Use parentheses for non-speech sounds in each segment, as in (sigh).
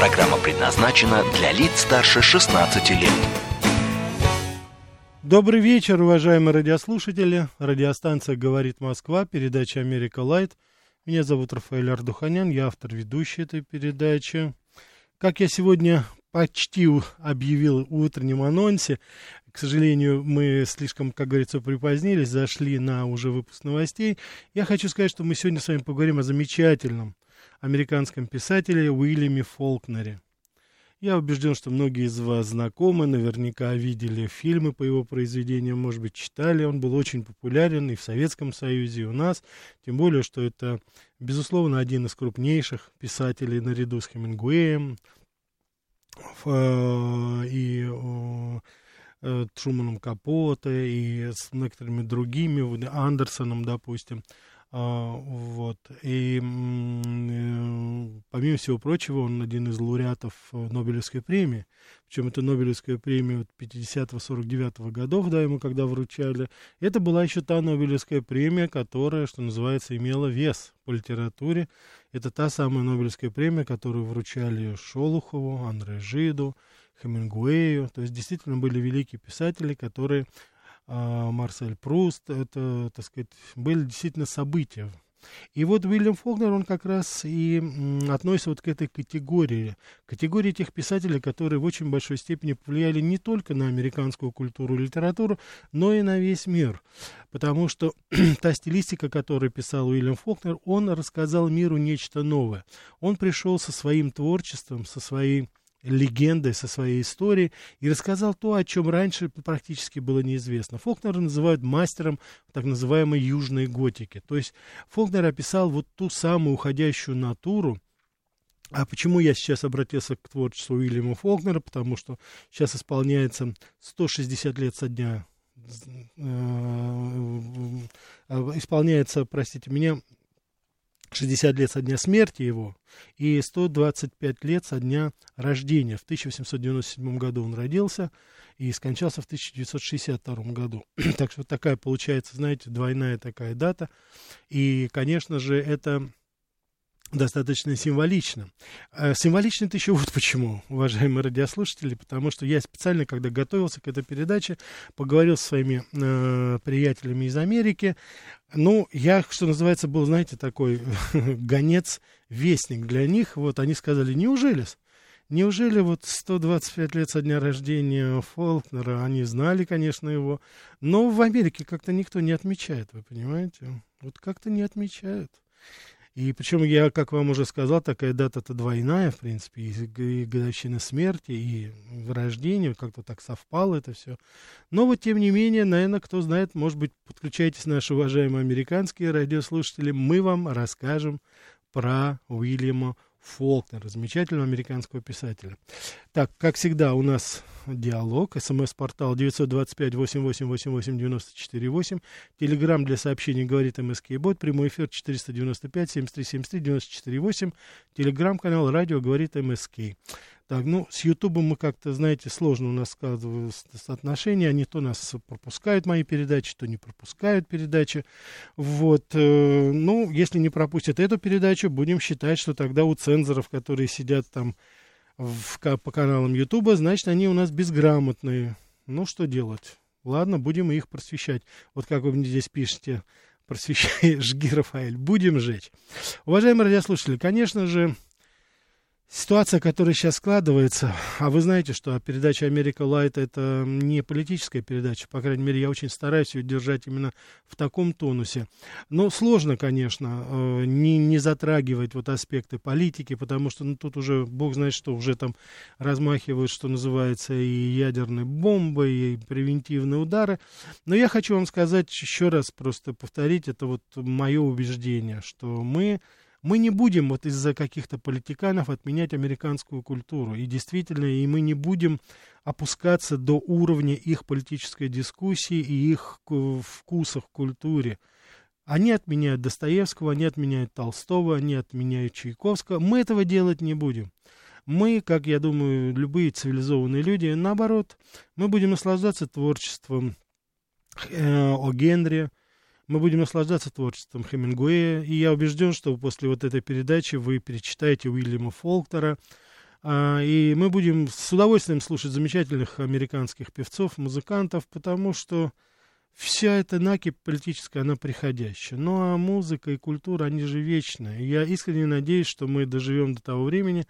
Программа предназначена для лиц старше 16 лет. Добрый вечер, уважаемые радиослушатели. Радиостанция «Говорит Москва», передача «Америка Light». Меня зовут Рафаэль Ардуханян, я автор и ведущий этой передачи. Как я сегодня почти объявил в утреннем анонсе, к сожалению, мы слишком, как говорится, припозднились, зашли на уже выпуск новостей. Я хочу сказать, что мы сегодня с вами поговорим о замечательном американском писателе Уильяме Фолкнере. Я убежден, что многие из вас знакомы, наверняка видели фильмы по его произведениям, может быть, читали. Он был очень популярен и в Советском Союзе, и у нас. Тем более, что это, безусловно, один из крупнейших писателей наряду с Хемингуэем э, и э, Труманом Капоте и с некоторыми другими, Андерсоном, допустим. А, вот. И э, помимо всего прочего, он один из лауреатов э, Нобелевской премии. Причем это Нобелевская премия 50-49 годов, да, ему когда вручали. Это была еще та Нобелевская премия, которая, что называется, имела вес по литературе. Это та самая Нобелевская премия, которую вручали Шолухову, Андре Жиду, Хемингуэю. То есть действительно были великие писатели, которые Марсель Пруст, это, так сказать, были действительно события. И вот Уильям Фолкнер, он как раз и относится вот к этой категории, категории тех писателей, которые в очень большой степени повлияли не только на американскую культуру и литературу, но и на весь мир. Потому что (clears throat) та стилистика, которую писал Уильям Фолкнер, он рассказал миру нечто новое. Он пришел со своим творчеством, со своей легендой, со своей историей, и рассказал то, о чем раньше практически было неизвестно. Фолкнера называют мастером так называемой южной готики. То есть Фолкнер описал вот ту самую уходящую натуру, а почему я сейчас обратился к творчеству Уильяма Фолкнера? Потому что сейчас исполняется 160 лет со дня э, э, исполняется, простите меня, 60 лет со дня смерти его и 125 лет со дня рождения. В 1897 году он родился и скончался в 1962 году. (clears throat) так что такая получается, знаете, двойная такая дата. И, конечно же, это достаточно символично. А символично это еще вот почему, уважаемые радиослушатели, потому что я специально, когда готовился к этой передаче, поговорил с своими э, приятелями из Америки. Ну, я, что называется, был, знаете, такой (laughs) гонец, вестник для них. Вот они сказали, неужели? Неужели вот 125 лет со дня рождения Фолкнера, они знали, конечно, его, но в Америке как-то никто не отмечает, вы понимаете? Вот как-то не отмечают. И причем я, как вам уже сказал, такая дата-то двойная, в принципе, и, и годовщина смерти, и рождения, как-то так совпало это все. Но вот, тем не менее, наверное, кто знает, может быть, подключайтесь, наши уважаемые американские радиослушатели, мы вам расскажем про Уильяма Фолкнера, замечательного американского писателя. Так, как всегда, у нас диалог, смс-портал 925-8888-94-8, телеграмм для сообщений говорит МСК Бот, прямой эфир 495-7373-94-8, телеграмм-канал радио говорит МСК. Так, ну, с Ютубом мы как-то, знаете, сложно у нас складываются отношения. Они то нас пропускают мои передачи, то не пропускают передачи. Вот, э, ну, если не пропустят эту передачу, будем считать, что тогда у цензоров, которые сидят там в, по каналам Ютуба, значит, они у нас безграмотные. Ну, что делать? Ладно, будем их просвещать. Вот как вы мне здесь пишете, просвещай, жги, (laughs) Рафаэль, будем жечь. Уважаемые радиослушатели, конечно же, Ситуация, которая сейчас складывается, а вы знаете, что передача «Америка Лайт» — это не политическая передача, по крайней мере, я очень стараюсь ее держать именно в таком тонусе. Но сложно, конечно, э, не, не затрагивать вот аспекты политики, потому что ну, тут уже, бог знает что, уже там размахивают, что называется, и ядерные бомбы, и превентивные удары. Но я хочу вам сказать еще раз, просто повторить, это вот мое убеждение, что мы Мы не будем вот из-за каких-то политиканов отменять американскую культуру. И действительно, и мы не будем опускаться до уровня их политической дискуссии и их вкусов в культуре. Они отменяют Достоевского, они отменяют Толстого, они отменяют Чайковского. Мы этого делать не будем. Мы, как я думаю, любые цивилизованные люди, наоборот, мы будем наслаждаться творчеством э, о Генри, мы будем наслаждаться творчеством Хемингуэя, и я убежден, что после вот этой передачи вы перечитаете Уильяма Фолктера, а, и мы будем с удовольствием слушать замечательных американских певцов, музыкантов, потому что вся эта накипь политическая, она приходящая. Ну а музыка и культура, они же вечные. я искренне надеюсь, что мы доживем до того времени,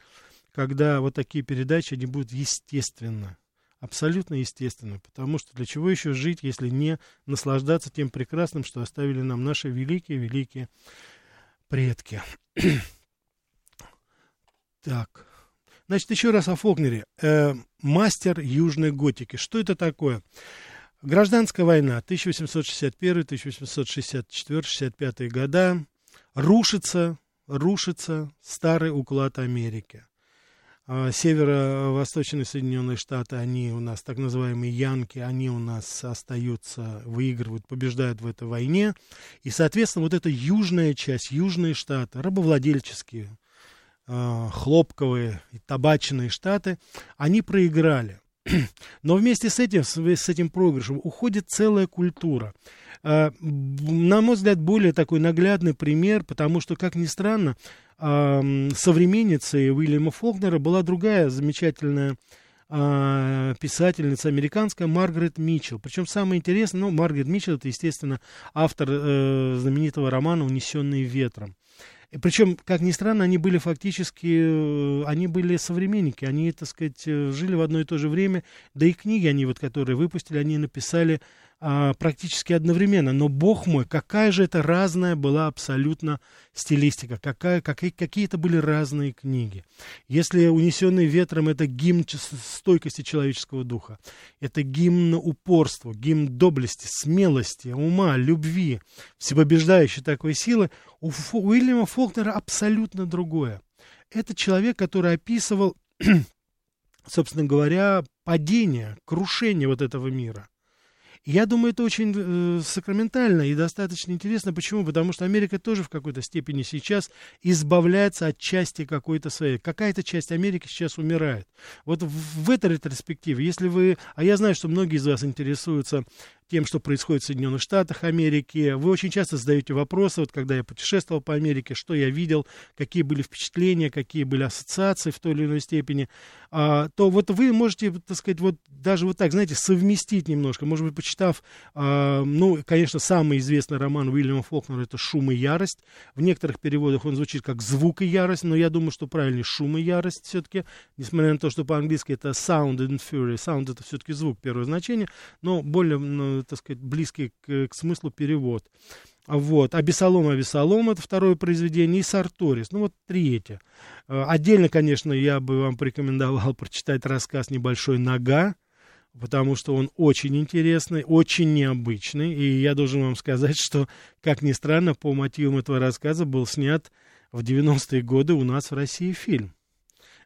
когда вот такие передачи, они будут естественно абсолютно естественно, потому что для чего еще жить, если не наслаждаться тем прекрасным, что оставили нам наши великие-великие предки. (clears throat) так, значит, еще раз о Фолкнере. Э, мастер южной готики. Что это такое? Гражданская война 1861, 1864, 65 года. Рушится, рушится старый уклад Америки. А, северо-восточные Соединенные Штаты, они у нас, так называемые янки, они у нас остаются, выигрывают, побеждают в этой войне. И, соответственно, вот эта южная часть, южные штаты, рабовладельческие, а, хлопковые и табачные штаты, они проиграли. (clears throat) Но вместе с этим, с этим проигрышем уходит целая культура. А, на мой взгляд, более такой наглядный пример, потому что, как ни странно, современницей Уильяма Фолкнера была другая замечательная а, писательница американская Маргарет Митчелл. Причем самое интересное, ну, Маргарет Митчелл, это, естественно, автор э, знаменитого романа «Унесенные ветром». Причем, как ни странно, они были фактически, э, они были современники, они, так сказать, э, жили в одно и то же время, да и книги они вот, которые выпустили, они написали а, практически одновременно. Но, бог мой, какая же это разная была абсолютно стилистика, какая, какие, какие это были разные книги. Если «Унесенный ветром» — это гимн стойкости человеческого духа, это гимн упорства, гимн доблести, смелости, ума, любви, всепобеждающей такой силы, у Уильяма Фолкнера абсолютно другое. Это человек, который описывал (clears throat) собственно говоря, падение, крушение вот этого мира. Я думаю, это очень э, сакраментально и достаточно интересно. Почему? Потому что Америка тоже в какой-то степени сейчас избавляется от части какой-то своей. Какая-то часть Америки сейчас умирает. Вот в, в этой ретроспективе, если вы... А я знаю, что многие из вас интересуются тем, что происходит в Соединенных Штатах Америки. Вы очень часто задаете вопросы, вот когда я путешествовал по Америке, что я видел, какие были впечатления, какие были ассоциации в той или иной степени, а, то вот вы можете, так сказать, вот даже вот так, знаете, совместить немножко, может быть, почитав, а, ну, конечно, самый известный роман Уильяма Фолкнера это «Шум и ярость». В некоторых переводах он звучит как «звук и ярость», но я думаю, что правильнее «шум и ярость» все-таки, несмотря на то, что по-английски это «sound and fury». «Sound» — это все-таки звук, первое значение, но более так сказать, близкий к, к смыслу перевод. Вот. Абисалом, Абисалом — это второе произведение, и Сарторис, ну вот третье. Э, отдельно, конечно, я бы вам порекомендовал (laughs) прочитать рассказ «Небольшой нога», потому что он очень интересный, очень необычный, и я должен вам сказать, (laughs) что, как ни странно, по мотивам этого рассказа был снят в 90-е годы у нас в России фильм.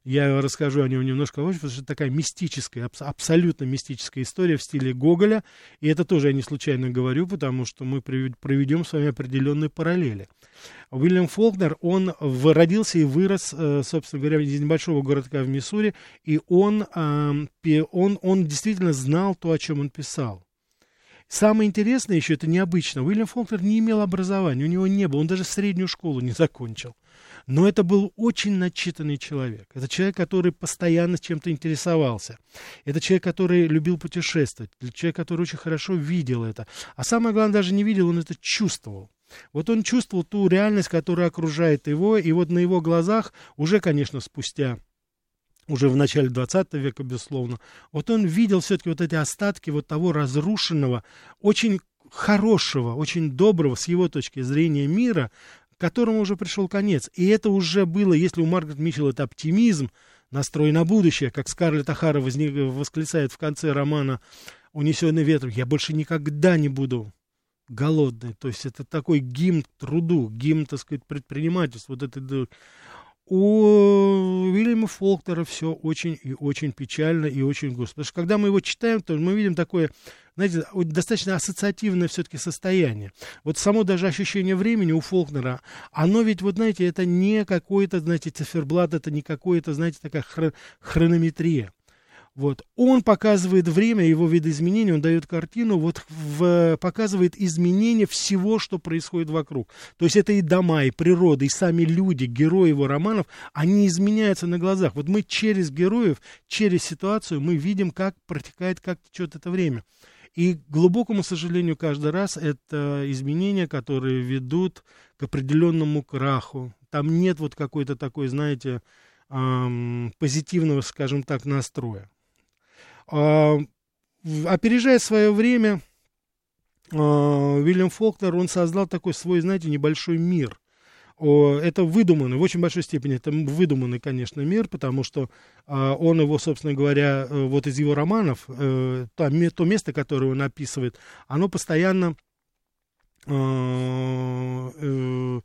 Я расскажу о нем немножко позже, потому что это такая мистическая, абсолютно мистическая история в стиле Гоголя. И это тоже я не случайно говорю, потому что мы проведем с вами определенные параллели. Уильям Фолкнер, он родился и вырос, э, собственно говоря, из небольшого городка в Миссури, и он, он, он действительно знал то, о чем он писал. Самое интересное еще, это необычно, Уильям Фолкнер не имел образования, у него не было, он даже среднюю школу не закончил. Но это был очень начитанный человек. Это человек, который постоянно чем-то интересовался. Это человек, который любил путешествовать. Человек, который очень хорошо видел это. А самое главное, даже не видел, он это чувствовал. Вот он чувствовал ту реальность, которая окружает его, и вот на его глазах уже, конечно, спустя уже в начале 20 века, безусловно, вот он видел все-таки вот эти остатки вот того разрушенного, очень хорошего, очень доброго с его точки зрения мира, которому уже пришел конец. И это уже было, если у Маргарет Митчелл это оптимизм, настрой на будущее, как Скарлетт Ахара возник, восклицает в конце романа «Унесенный ветром», я больше никогда не буду голодный. То есть это такой гимн труду, гимн, так сказать, предпринимательству. Вот это у Уильяма Фолкнера все очень и очень печально и очень грустно. Потому что когда мы его читаем, то мы видим такое, знаете, достаточно ассоциативное все-таки состояние. Вот само даже ощущение времени у Фолкнера, оно ведь, вот знаете, это не какой-то, знаете, циферблат, это не какое-то, знаете, такая хронометрия. Вот. Он показывает время, его видоизменения, он дает картину, вот в, показывает изменения всего, что происходит вокруг. То есть это и дома, и природа, и сами люди, герои его романов, они изменяются на глазах. Вот мы через героев, через ситуацию, мы видим, как протекает, как течет это время. И, к глубокому сожалению, каждый раз это изменения, которые ведут к определенному краху. Там нет вот какой-то такой, знаете, эм, позитивного, скажем так, настроя. А, опережая свое время, а, Уильям Фолкнер, он создал такой свой, знаете, небольшой мир. Это выдуманный, в очень большой степени это выдуманный, конечно, мир, потому что а, он его, собственно говоря, э, вот из его романов, э, то, то место, которое он описывает, оно постоянно Э,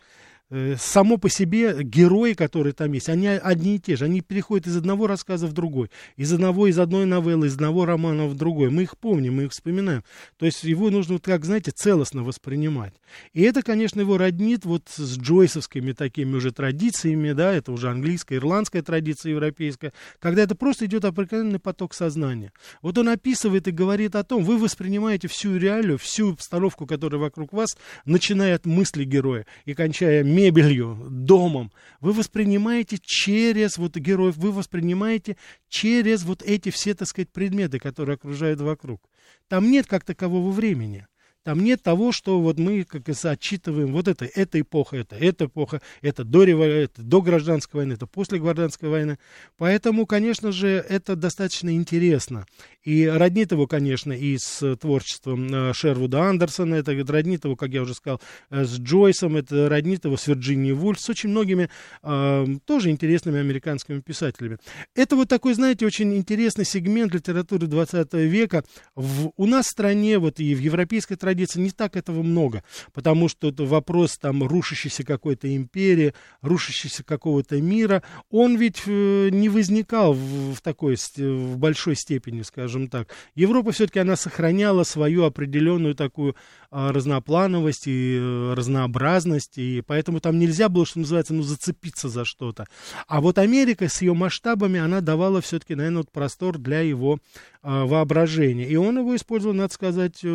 само по себе герои, которые там есть, они одни и те же. Они переходят из одного рассказа в другой, из одного, из одной новеллы, из одного романа в другой. Мы их помним, мы их вспоминаем. То есть его нужно, вот как, знаете, целостно воспринимать. И это, конечно, его роднит вот с джойсовскими такими уже традициями, да, это уже английская, ирландская традиция европейская, когда это просто идет определенный поток сознания. Вот он описывает и говорит о том, вы воспринимаете всю реалию, всю обстановку, которая вокруг вас, начиная от мысли героя и кончая мебелью, домом, вы воспринимаете через вот героев, вы воспринимаете через вот эти все, так сказать, предметы, которые окружают вокруг. Там нет как такового времени. Там нет того, что вот мы как и отчитываем, вот это, эта эпоха, это, эта эпоха, это до, это до гражданской войны, это после гражданской войны. Поэтому, конечно же, это достаточно интересно. И роднит его, конечно, и с творчеством э, Шервуда Андерсона, это роднит его, как я уже сказал, э, с Джойсом, это роднит его с Вирджинией Вульф, с очень многими э, тоже интересными американскими писателями. Это вот такой, знаете, очень интересный сегмент литературы 20 века. В, у нас в стране, вот и в европейской традиции, традиций не так этого много, потому что это вопрос там рушащейся какой-то империи, рушащейся какого-то мира, он ведь э, не возникал в, в такой, в большой степени, скажем так. Европа все-таки она сохраняла свою определенную такую а, разноплановость и э, разнообразность, и поэтому там нельзя было, что называется, ну, зацепиться за что-то. А вот Америка с ее масштабами, она давала все-таки, наверное, вот простор для его а, воображения. И он его использовал, надо сказать, э,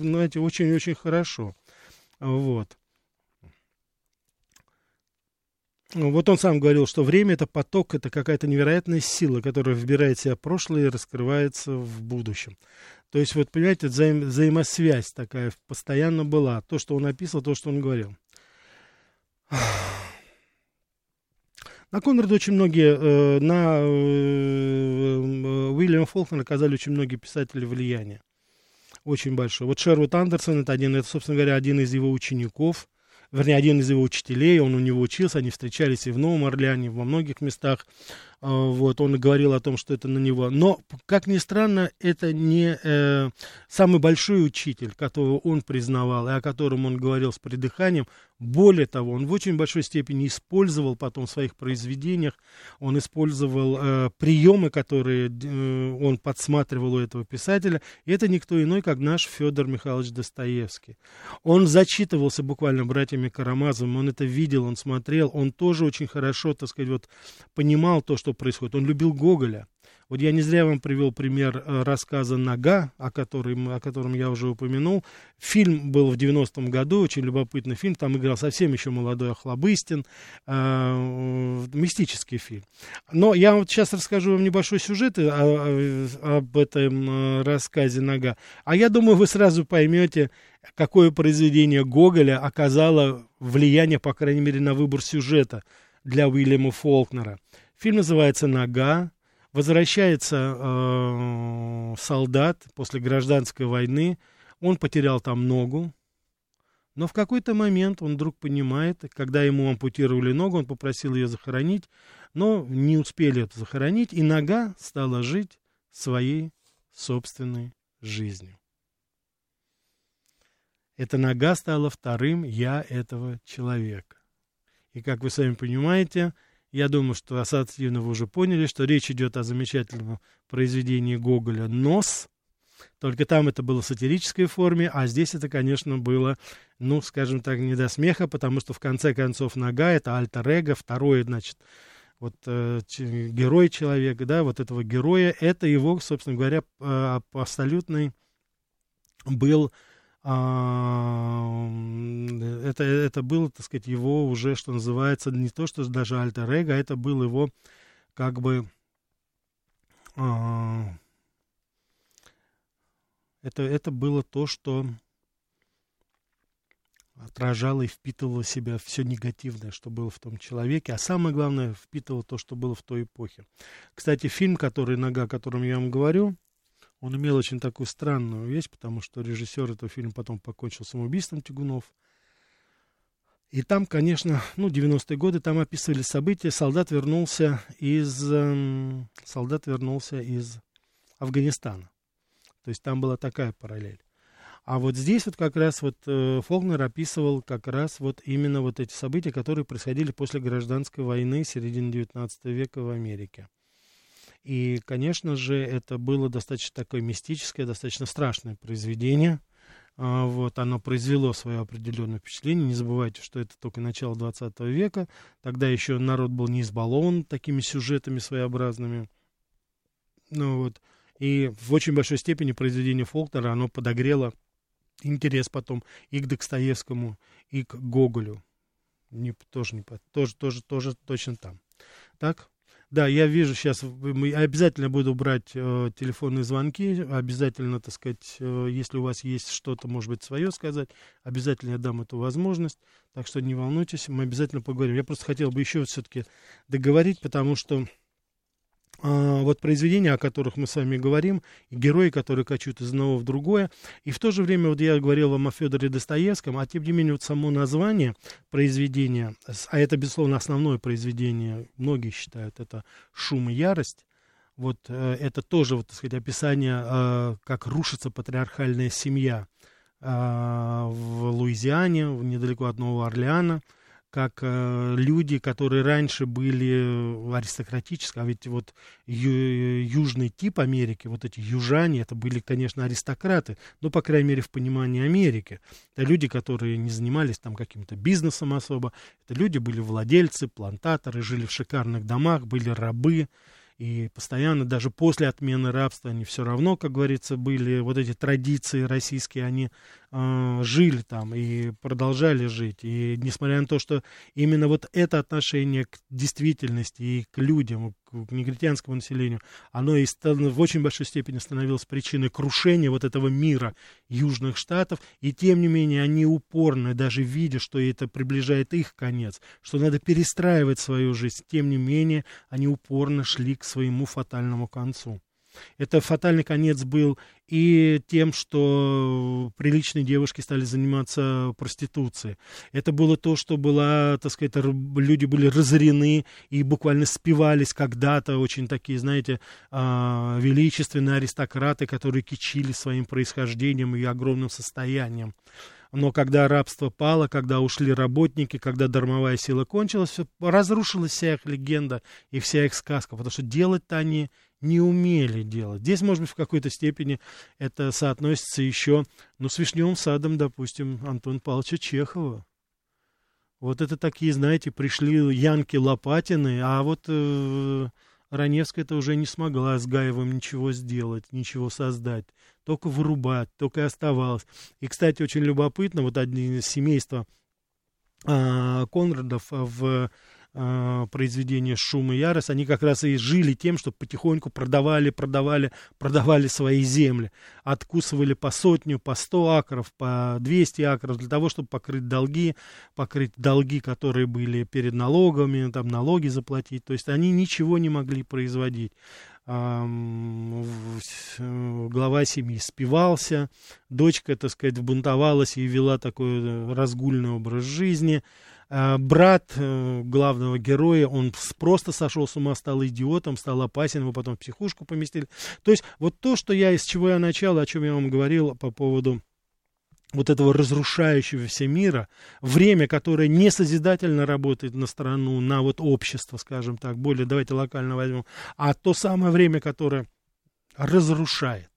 знаете, очень-очень хорошо. Вот. Вот он сам говорил, что время это поток, это какая-то невероятная сила, которая вбирает в себя прошлое и раскрывается в будущем. То есть, вот, понимаете, взаим, взаимосвязь такая постоянно была. То, что он описывал, то, что он говорил. На Конрада очень многие, э, на э, Уильяма Фолкнера оказали очень многие писатели влияния очень большой. Вот Шервуд Андерсон, это один, это, собственно говоря, один из его учеников, вернее, один из его учителей, он у него учился, они встречались и в Новом Орлеане, во многих местах. А, вот, он говорил о том, что это на него. Но, как ни странно, это не э, самый большой учитель, которого он признавал, и о котором он говорил с придыханием. Более того, он в очень большой степени использовал потом в своих произведениях, он использовал э, приемы, которые э, он подсматривал у этого писателя. И это никто иной, как наш Федор Михайлович Достоевский. Он зачитывался буквально братьями Карамазовым, он это видел, он смотрел, он тоже очень хорошо, так сказать, вот понимал то, что что происходит. Он любил Гоголя. Вот я не зря вам привел пример э, рассказа «Нога», о котором, о котором я уже упомянул. Фильм был в 90-м году, очень любопытный фильм. Там играл совсем еще молодой Охлобыстин. Э, мистический фильм. Но я вот сейчас расскажу вам небольшой сюжет о, о, об этом э, рассказе «Нога». А я думаю, вы сразу поймете, какое произведение Гоголя оказало влияние, по крайней мере, на выбор сюжета для Уильяма Фолкнера. Фильм называется «Нога». Возвращается э, солдат после гражданской войны. Он потерял там ногу. Но в какой-то момент он вдруг понимает, когда ему ампутировали ногу, он попросил ее захоронить, но не успели это захоронить, и нога стала жить своей собственной жизнью. Эта нога стала вторым «я» этого человека. И как вы сами понимаете, я думаю, что ассоциативно вы уже поняли, что речь идет о замечательном произведении Гоголя «Нос», только там это было в сатирической форме, а здесь это, конечно, было, ну, скажем так, не до смеха, потому что в конце концов нога — это альтер-эго, второе, значит, вот э, герой человека, да, вот этого героя, это его, собственно говоря, э, абсолютный был это, это было, так сказать, его уже, что называется, не то, что даже альтер-эго, а это был его, как бы, э, это, это было то, что отражало и впитывало в себя все негативное, что было в том человеке, а самое главное, впитывало то, что было в той эпохе. Кстати, фильм, который «Нога», о котором я вам говорю, он имел очень такую странную вещь, потому что режиссер этого фильма потом покончил самоубийством Тягунов. И там, конечно, ну, 90-е годы, там описывали события. Солдат вернулся из, э, солдат вернулся из Афганистана. То есть там была такая параллель. А вот здесь вот как раз вот э, Фолкнер описывал как раз вот именно вот эти события, которые происходили после гражданской войны середины 19 века в Америке. И, конечно же, это было достаточно такое мистическое, достаточно страшное произведение. А, вот, оно произвело свое определенное впечатление. Не забывайте, что это только начало 20 века. Тогда еще народ был не избалован такими сюжетами своеобразными. Ну вот. И в очень большой степени произведение Фолкнера, оно подогрело интерес потом и к Достоевскому, и к Гоголю. Не, тоже, не, тоже, тоже, тоже точно там. Так? Да, я вижу сейчас, мы обязательно буду брать э, телефонные звонки, обязательно, так сказать, э, если у вас есть что-то, может быть, свое сказать, обязательно я дам эту возможность, так что не волнуйтесь, мы обязательно поговорим. Я просто хотел бы еще все-таки договорить, потому что вот произведения, о которых мы с вами говорим, герои, которые качают из одного в другое. И в то же время, вот я говорил вам о Федоре Достоевском, а тем не менее, вот само название произведения, а это, безусловно, основное произведение, многие считают, это «Шум и ярость», вот э, это тоже, вот, так сказать, описание, э, как рушится патриархальная семья э, в Луизиане, недалеко от Нового Орлеана – как э, люди, которые раньше были аристократические, а ведь вот ю, южный тип Америки, вот эти южане, это были, конечно, аристократы, но, по крайней мере, в понимании Америки. Это люди, которые не занимались там каким-то бизнесом особо, это люди были владельцы, плантаторы, жили в шикарных домах, были рабы, и постоянно, даже после отмены рабства, они все равно, как говорится, были вот эти традиции российские, они э, жили там и продолжали жить. И несмотря на то, что именно вот это отношение к действительности и к людям, к негритянскому населению, оно и в очень большой степени становилось причиной крушения вот этого мира Южных Штатов, и тем не менее они упорно, даже видя, что это приближает их конец, что надо перестраивать свою жизнь, тем не менее они упорно шли к своему фатальному концу. Это фатальный конец был и тем, что приличные девушки стали заниматься проституцией. Это было то, что была, так сказать, люди были разорены и буквально спивались когда-то очень такие, знаете, а, величественные аристократы, которые кичили своим происхождением и огромным состоянием. Но когда рабство пало, когда ушли работники, когда дармовая сила кончилась, разрушилась вся их легенда и вся их сказка, потому что делать-то они не умели делать. Здесь, может быть, в какой-то степени это соотносится еще, ну, с Вишневым садом, допустим, Антона Павловича Чехова. Вот это такие, знаете, пришли Янки Лопатины, а вот э, Раневская это уже не смогла с Гаевым ничего сделать, ничего создать. Только вырубать, только и оставалось. И, кстати, очень любопытно, вот один из семейства э, Конрадов в э, произведения «Шум и ярость», они как раз и жили тем, что потихоньку продавали, продавали, продавали свои земли. Откусывали по сотню, по сто акров, по 200 акров для того, чтобы покрыть долги, покрыть долги, которые были перед налогами, там налоги заплатить. То есть они ничего не могли производить глава семьи спивался, дочка, так сказать, вбунтовалась и вела такой э, разгульный образ жизни. Э, брат э, главного героя, он просто сошел с ума, стал идиотом, стал опасен, его потом в психушку поместили. То есть вот то, что я, из чего я начал, о чем я вам говорил по поводу вот этого разрушающегося мира, время, которое не созидательно работает на страну, на вот общество, скажем так, более, давайте локально возьмем, а то самое время, которое разрушает,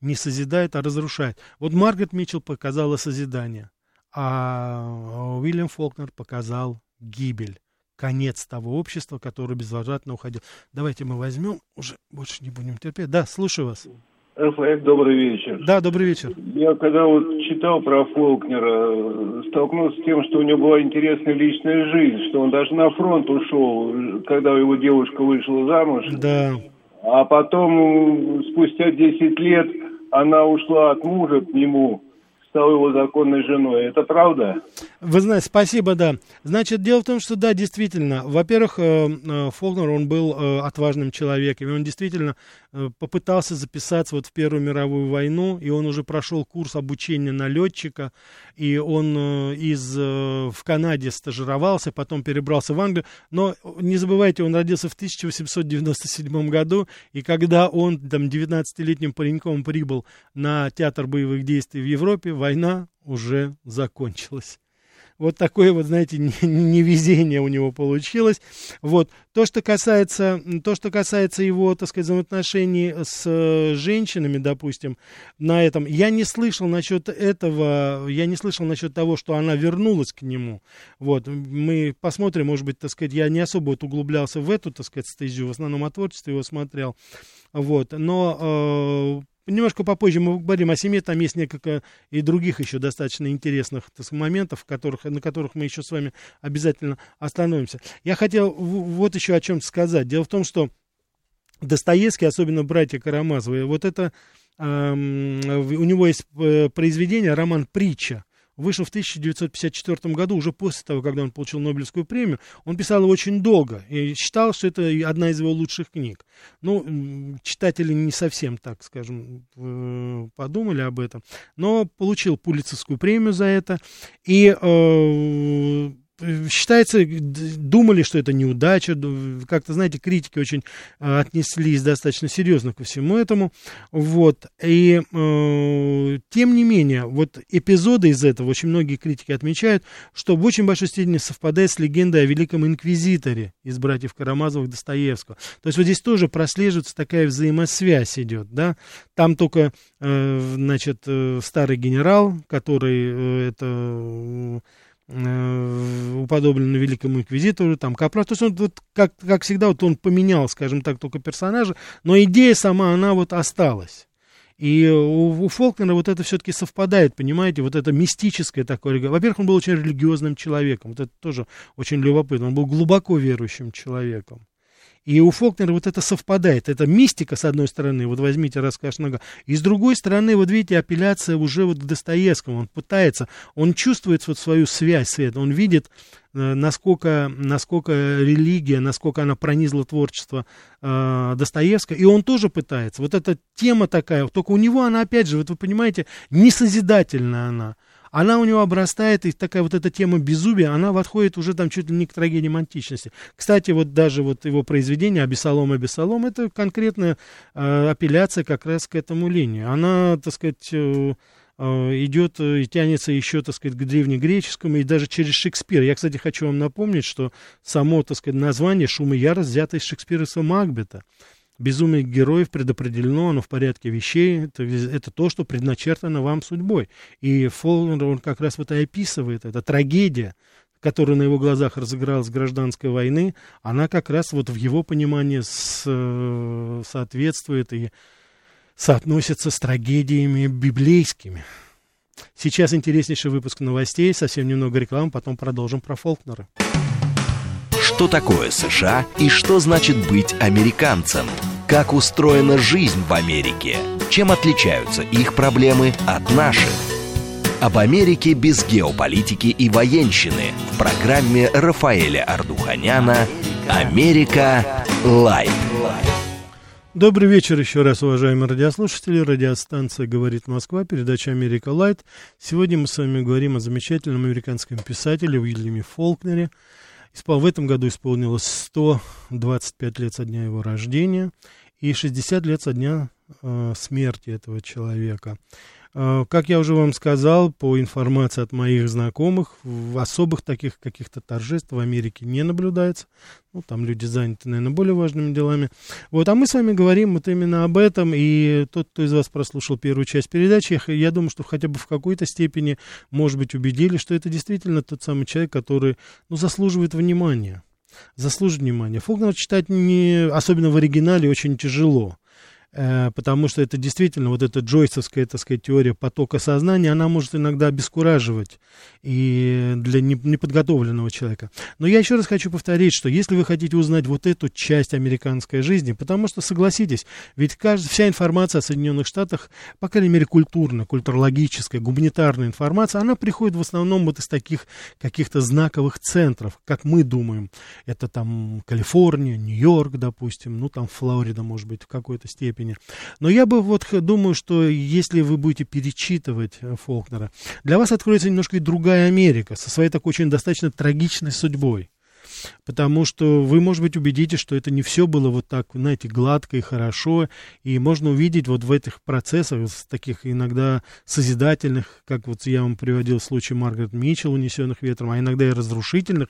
не созидает, а разрушает. Вот Маргарет Митчелл показала созидание, а Уильям Фолкнер показал гибель конец того общества, которое безвозвратно уходило. Давайте мы возьмем, уже больше не будем терпеть. Да, слушаю вас. Рафаэль, добрый вечер. Да, добрый вечер. Я когда вот читал про Фолкнера, столкнулся с тем, что у него была интересная личная жизнь, что он даже на фронт ушел, когда его девушка вышла замуж. Да. А потом, спустя 10 лет, она ушла от мужа к нему стал его законной женой. Это правда? Вы знаете, спасибо, да. Значит, дело в том, что да, действительно, во-первых, э, э, Фолкнер, он был э, отважным человеком, и он действительно попытался записаться вот в Первую мировую войну, и он уже прошел курс обучения на летчика, и он из, в Канаде стажировался, потом перебрался в Англию, но не забывайте, он родился в 1897 году, и когда он там 19-летним пареньком прибыл на театр боевых действий в Европе, война уже закончилась. Вот такое вот, знаете, невезение у него получилось. Вот. То, что касается, то, что касается его, так сказать, взаимоотношений с э, женщинами, допустим, на этом, я не слышал насчет этого, я не слышал насчет того, что она вернулась к нему. Вот. Мы посмотрим, может быть, так сказать, я не особо вот углублялся в эту, так сказать, стезю, в основном о творчестве его смотрел. Вот. Но э, Немножко попозже мы поговорим о семье, там есть несколько и других еще достаточно интересных так, моментов, которых, на которых мы еще с вами обязательно остановимся. Я хотел вот еще о чем сказать. Дело в том, что Достоевский, особенно братья Карамазовы, вот это, эм, у него есть э, произведение, роман «Притча», вышел в 1954 году, уже после того, когда он получил Нобелевскую премию. Он писал очень долго и считал, что это одна из его лучших книг. Ну, читатели не совсем, так скажем, подумали об этом, но получил Пулицевскую премию за это. И э, считается, думали, что это неудача, как-то, знаете, критики очень э, отнеслись достаточно серьезно ко всему этому, вот, и э, тем не менее, вот эпизоды из этого, очень многие критики отмечают, что в очень большой степени совпадает с легендой о великом инквизиторе из братьев Карамазовых Достоевского, то есть вот здесь тоже прослеживается такая взаимосвязь идет, да, там только, э, значит, э, старый генерал, который э, это Э, уподобленный великому инквизитору, там, Капра, то есть он, вот, как, как всегда, вот он поменял, скажем так, только персонажа, но идея сама, она вот осталась. И у, у Фолкнера вот это все-таки совпадает, понимаете, вот это мистическое такое. Во-первых, он был очень религиозным человеком, вот это тоже очень любопытно, он был глубоко верующим человеком. И у Фолкнера вот это совпадает. Это мистика, с одной стороны, вот возьмите рассказ нога. И с другой стороны, вот видите, апелляция уже вот к Достоевскому. Он пытается, он чувствует вот свою связь с этим. Он видит, э, насколько, насколько религия, насколько она пронизла творчество э, Достоевского. И он тоже пытается. Вот эта тема такая, только у него она, опять же, вот вы понимаете, не созидательная она она у него обрастает, и такая вот эта тема безумия, она подходит уже там чуть ли не к трагедии античности. Кстати, вот даже вот его произведение «Абисалом, Абисалом» это конкретная э, апелляция как раз к этому линию. Она, так сказать, э, э идет и тянется еще, так сказать, к древнегреческому и даже через Шекспира. Я, кстати, хочу вам напомнить, что само, так сказать, название «Шум и ярость» взято из Шекспировского Макбета безумие героев предопределено, оно в порядке вещей, это, это то, что предначертано вам судьбой. И Фолнер, он как раз вот и описывает, это трагедия, которая на его глазах разыгралась гражданской войны, она как раз вот в его понимании с, э, соответствует и соотносится с трагедиями библейскими. Сейчас интереснейший выпуск новостей, совсем немного рекламы, потом продолжим про Фолкнера что такое США и что значит быть американцем, как устроена жизнь в Америке, чем отличаются их проблемы от наших. Об Америке без геополитики и военщины в программе Рафаэля Ардуханяна «Америка. Light». Добрый вечер еще раз, уважаемые радиослушатели. Радиостанция «Говорит Москва», передача «Америка Light». Сегодня мы с вами говорим о замечательном американском писателе Уильяме Фолкнере – в этом году исполнилось 125 лет со дня его рождения и 60 лет со дня э, смерти этого человека. Э, как я уже вам сказал, по информации от моих знакомых, особых таких каких-то торжеств в Америке не наблюдается. Ну, там люди заняты, наверное, более важными делами. Вот, а мы с вами говорим вот именно об этом. И тот, кто из вас прослушал первую часть передачи, я думаю, что хотя бы в какой-то степени, может быть, убедили, что это действительно тот самый человек, который, ну, заслуживает внимания заслуживает внимания. Фолкнера читать, не, особенно в оригинале, очень тяжело. Э, потому что это действительно вот эта джойсовская, так сказать, теория потока сознания, она может иногда обескураживать и для неподготовленного человека. Но я еще раз хочу повторить, что если вы хотите узнать вот эту часть американской жизни, потому что, согласитесь, ведь каждая, вся информация о Соединенных Штатах, по крайней мере, культурная, культурологическая, гуманитарная информация, она приходит в основном вот из таких каких-то знаковых центров, как мы думаем. Это там Калифорния, Нью-Йорк, допустим, ну там Флорида, может быть, в какой-то степени степени. Но я бы вот думаю, что если вы будете перечитывать э, Фолкнера, для вас откроется немножко и другая Америка со своей такой очень достаточно трагичной судьбой. Потому что вы, может быть, убедитесь, что это не все было вот так, знаете, гладко и хорошо. И можно увидеть вот в этих процессах, таких иногда созидательных, как вот я вам приводил случай Маргарет Митчелл, унесенных ветром, а иногда и разрушительных,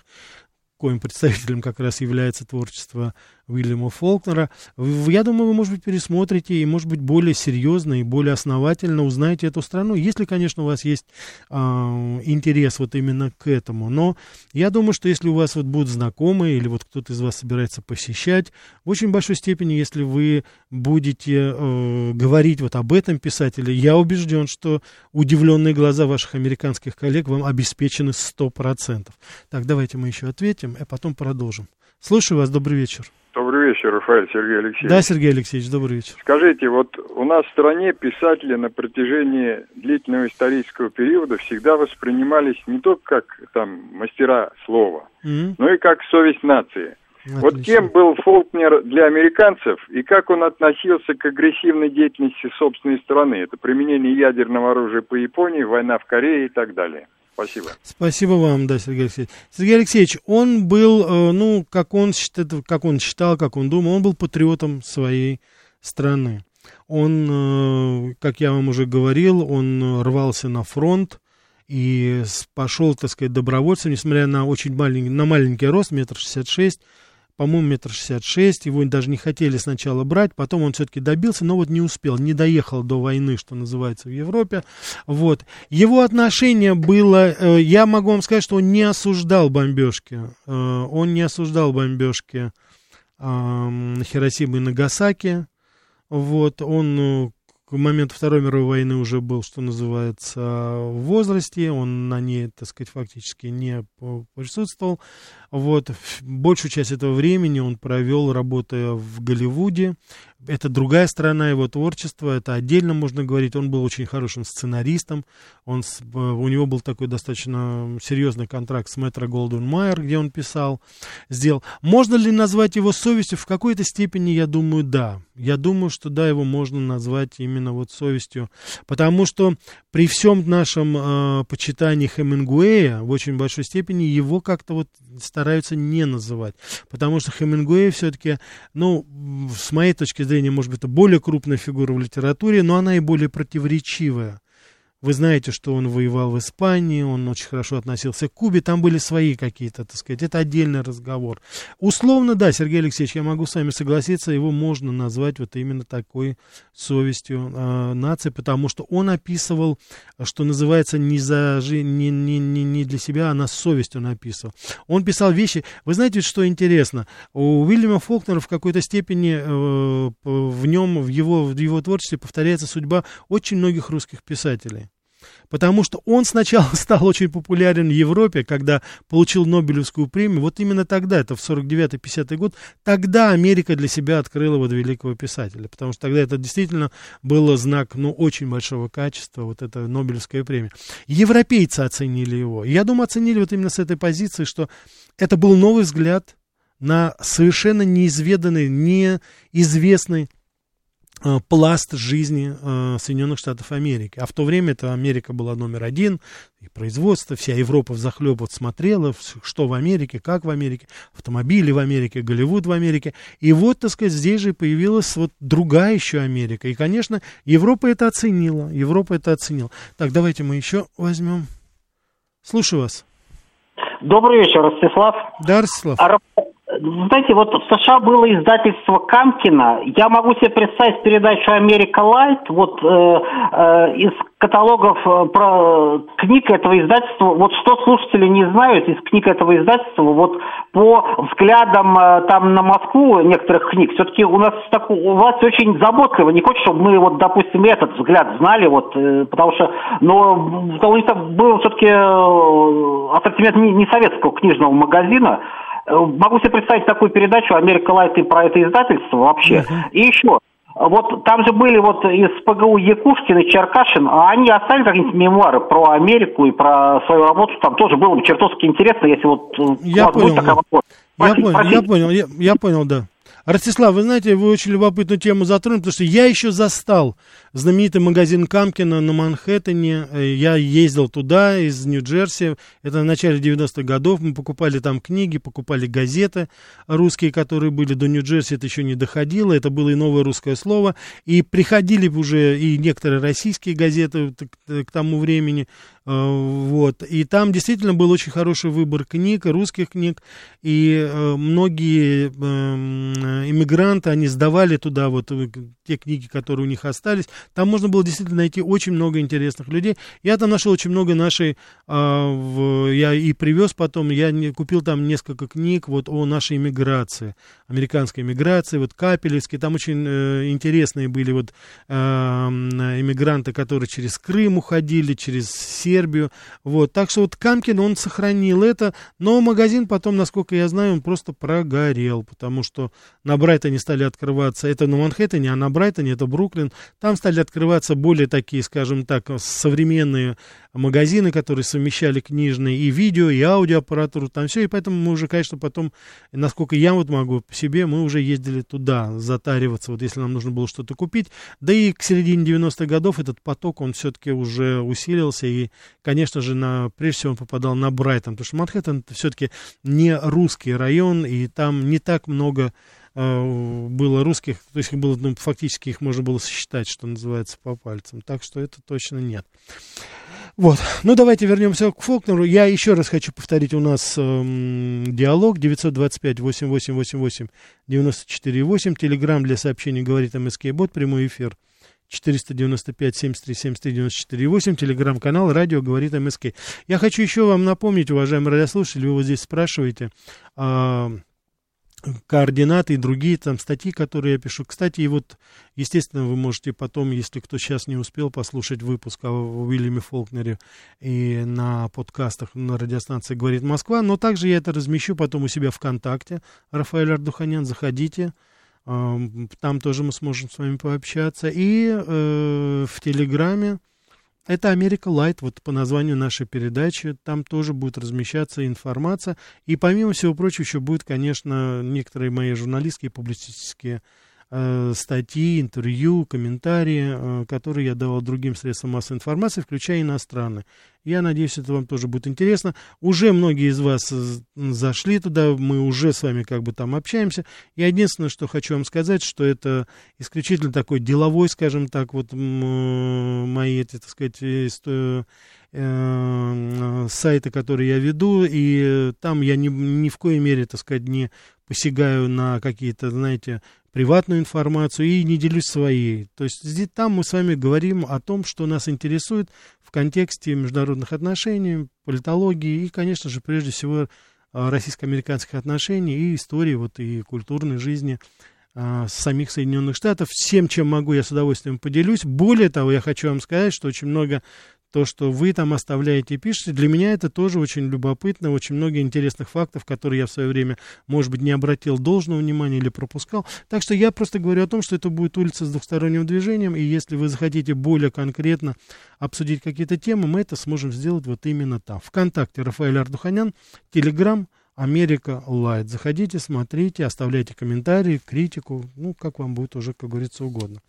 коим представителем как раз является творчество Уильяма Фолкнера. Я думаю, вы, может быть, пересмотрите и, может быть, более серьезно и более основательно узнаете эту страну, если, конечно, у вас есть э, интерес вот именно к этому. Но я думаю, что если у вас вот будут знакомые или вот кто-то из вас собирается посещать, в очень большой степени, если вы будете э, говорить вот об этом писателе, я убежден, что удивленные глаза ваших американских коллег вам обеспечены 100%. Так, давайте мы еще ответим, а потом продолжим. Слушаю вас, добрый вечер. Добрый вечер, Рафаэль Сергей Алексеевич. Да, Сергей Алексеевич, добрый вечер. Скажите, вот у нас в стране писатели на протяжении длительного исторического периода всегда воспринимались не только как там мастера слова, mm-hmm. но и как совесть нации. Отлично. Вот кем был Фолкнер для американцев и как он относился к агрессивной деятельности собственной страны? Это применение ядерного оружия по Японии, война в Корее и так далее. Спасибо. Спасибо вам, да, Сергей Алексеевич. Сергей Алексеевич, он был, э, ну, как он, как он считал, как он думал, он был патриотом своей страны. Он, э, как я вам уже говорил, он рвался на фронт и пошел, так сказать, добровольцем, несмотря на очень маленький, на маленький рост, метр шестьдесят шесть, по-моему, метр шестьдесят шесть, его даже не хотели сначала брать, потом он все-таки добился, но вот не успел, не доехал до войны, что называется, в Европе, вот. Его отношение было, э, я могу вам сказать, что он не осуждал бомбежки, э, он не осуждал бомбежки Хиросимы и Нагасаки, вот, он э, к моменту Второй мировой войны уже был, что называется, в возрасте, он на ней, так сказать, фактически не присутствовал. Вот, большую часть этого времени он провел, работая в Голливуде, это другая сторона его творчества, это отдельно можно говорить. Он был очень хорошим сценаристом, он, у него был такой достаточно серьезный контракт с Метро Голден Майер, где он писал, сделал. Можно ли назвать его совестью? В какой-то степени, я думаю, да. Я думаю, что да, его можно назвать именно вот совестью, потому что при всем нашем э, почитании Хемингуэя в очень большой степени его как-то вот стараются не называть, потому что Хемингуэй все-таки, ну, с моей точки зрения, может быть, это более крупная фигура в литературе, но она и более противоречивая. Вы знаете, что он воевал в Испании, он очень хорошо относился к Кубе, там были свои какие-то, так сказать, это отдельный разговор. Условно, да, Сергей Алексеевич, я могу с вами согласиться, его можно назвать вот именно такой совестью э, нации, потому что он описывал, что называется, не, за, не, не, не, не для себя, а на совесть он описывал. Он писал вещи, вы знаете, что интересно, у Уильяма Фолкнера в какой-то степени э, в нем, в его, в его творчестве повторяется судьба очень многих русских писателей. Потому что он сначала (laughs) стал очень популярен в Европе, когда получил Нобелевскую премию. Вот именно тогда, это в 49-50 год, тогда Америка для себя открыла вот великого писателя. Потому что тогда это действительно было знак, ну, очень большого качества, вот эта Нобелевская премия. Европейцы оценили его. Я думаю, оценили вот именно с этой позиции, что это был новый взгляд на совершенно неизведанный, неизвестный пласт жизни э, Соединенных Штатов Америки. А в то время это Америка была номер один, и производство, вся Европа взахлеб вот смотрела, что в Америке, как в Америке, автомобили в Америке, Голливуд в Америке. И вот, так сказать, здесь же появилась вот другая еще Америка. И, конечно, Европа это оценила, Европа это оценила. Так, давайте мы еще возьмем. Слушаю вас. Добрый вечер, Ростислав. Да, Ростислав. Знаете, вот в США было издательство Камкина. Я могу себе представить передачу «Америка Лайт». Вот э, э, из каталогов э, про книг этого издательства, вот что слушатели не знают из книг этого издательства, вот по взглядам э, там на Москву некоторых книг, все-таки у нас так, у вас очень заботливо, не хочет, чтобы мы вот, допустим, этот взгляд знали, вот, э, потому что, но у них был все-таки э, ассортимент не, не советского книжного магазина, Э, могу себе представить такую передачу «Америка Лайт» и про это издательство вообще. Uh-huh. И еще, вот там же были вот из ПГУ Якушкин и Черкашин, а они оставили какие-нибудь мемуары про Америку и про свою работу, там тоже было бы чертовски интересно, если вот э, я понял, будет такая. Я понял, я понял, я, я понял, да. Ростислав, вы знаете, вы очень любопытную тему затронули, потому что я еще застал знаменитый магазин Камкина на Манхэттене. Э, я ездил туда из Нью-Джерси. Это в начале 90-х годов. Мы покупали там книги, покупали газеты русские, которые были до Нью-Джерси. Это еще не доходило. Это было и новое русское слово. И приходили уже и некоторые российские газеты к тому времени. Э, вот. И там действительно был очень хороший выбор книг, русских книг. И э, многие эм, иммигранты, они сдавали туда вот те книги, которые у них остались. Там можно было действительно найти очень много интересных людей. Я там нашел очень много нашей, а, я и привез потом, я купил там несколько книг вот о нашей иммиграции, американской иммиграции, вот Капелевский, там очень э, интересные были вот э, иммигранты, которые через Крым уходили, через Сербию, вот. Так что вот Камкин, он сохранил это, но магазин потом, насколько я знаю, он просто прогорел, потому что на Брайтоне стали открываться, это на Манхэттене, а на Брайтоне, это Бруклин, там стали открываться более такие, скажем так, современные магазины, которые совмещали книжные и видео, и аудиоаппаратуру, там все, и поэтому мы уже, конечно, потом, насколько я вот могу по себе, мы уже ездили туда затариваться, вот если нам нужно было что-то купить, да и к середине 90-х годов этот поток, он все-таки уже усилился, и, конечно же, на, прежде всего он попадал на Брайтон, потому что Манхэттен это все-таки не русский район, и там не так много Э, было русских, то есть было, ну, фактически их можно было сосчитать, что называется, по пальцам. Так что это точно нет. Вот. Ну, давайте вернемся к Фолкнеру. Я еще раз хочу повторить, у нас эм, диалог 925-8888-94-8, телеграмм для сообщений говорит МСК Бот, прямой эфир 495-73-73-94-8, телеграм-канал «Радио говорит МСК». Я хочу еще вам напомнить, уважаемые радиослушатели, вы вот здесь спрашиваете, э, координаты и другие там статьи, которые я пишу. Кстати, и вот, естественно, вы можете потом, если кто сейчас не успел послушать выпуск о Уильяме Фолкнере и на подкастах на радиостанции «Говорит Москва», но также я это размещу потом у себя ВКонтакте. Рафаэль Ардуханян, заходите, там тоже мы сможем с вами пообщаться. И э, в Телеграме, это Америка Лайт, вот по названию нашей передачи. Там тоже будет размещаться информация. И помимо всего прочего, еще будет, конечно, некоторые мои журналистские публицистические э, статьи, интервью, комментарии, э, которые я давал другим средствам массовой информации, включая иностранные. Я надеюсь, это вам тоже будет интересно. Уже многие из вас э, зашли туда, мы уже с вами как бы там общаемся. Я единственное, что хочу вам сказать, что это исключительно такой деловой, скажем так, вот мои, эти, так сказать, истории э, сайты, которые я веду, и там я ни, ни в коей мере, так сказать, не посягаю на какие-то, знаете, приватную информацию и не делюсь своей. То есть здесь, там мы с вами говорим о том, что нас интересует в контексте международных отношений, политологии и, конечно же, прежде всего российско-американских отношений и истории вот, и культурной жизни а, самих Соединенных Штатов. Всем, чем могу, я с удовольствием поделюсь. Более того, я хочу вам сказать, что очень много то, что вы там оставляете и пишете, для меня это тоже очень любопытно, очень много интересных фактов, которые я в свое время, может быть, не обратил должного внимания или пропускал. Так что я просто говорю о том, что это будет улица с двухсторонним движением, и если вы захотите более конкретно обсудить какие-то темы, мы это сможем сделать вот именно там. Вконтакте Рафаэль Ардуханян, Телеграм, Америка Лайт. Заходите, смотрите, оставляйте комментарии, критику, ну, как вам будет уже, как говорится, угодно.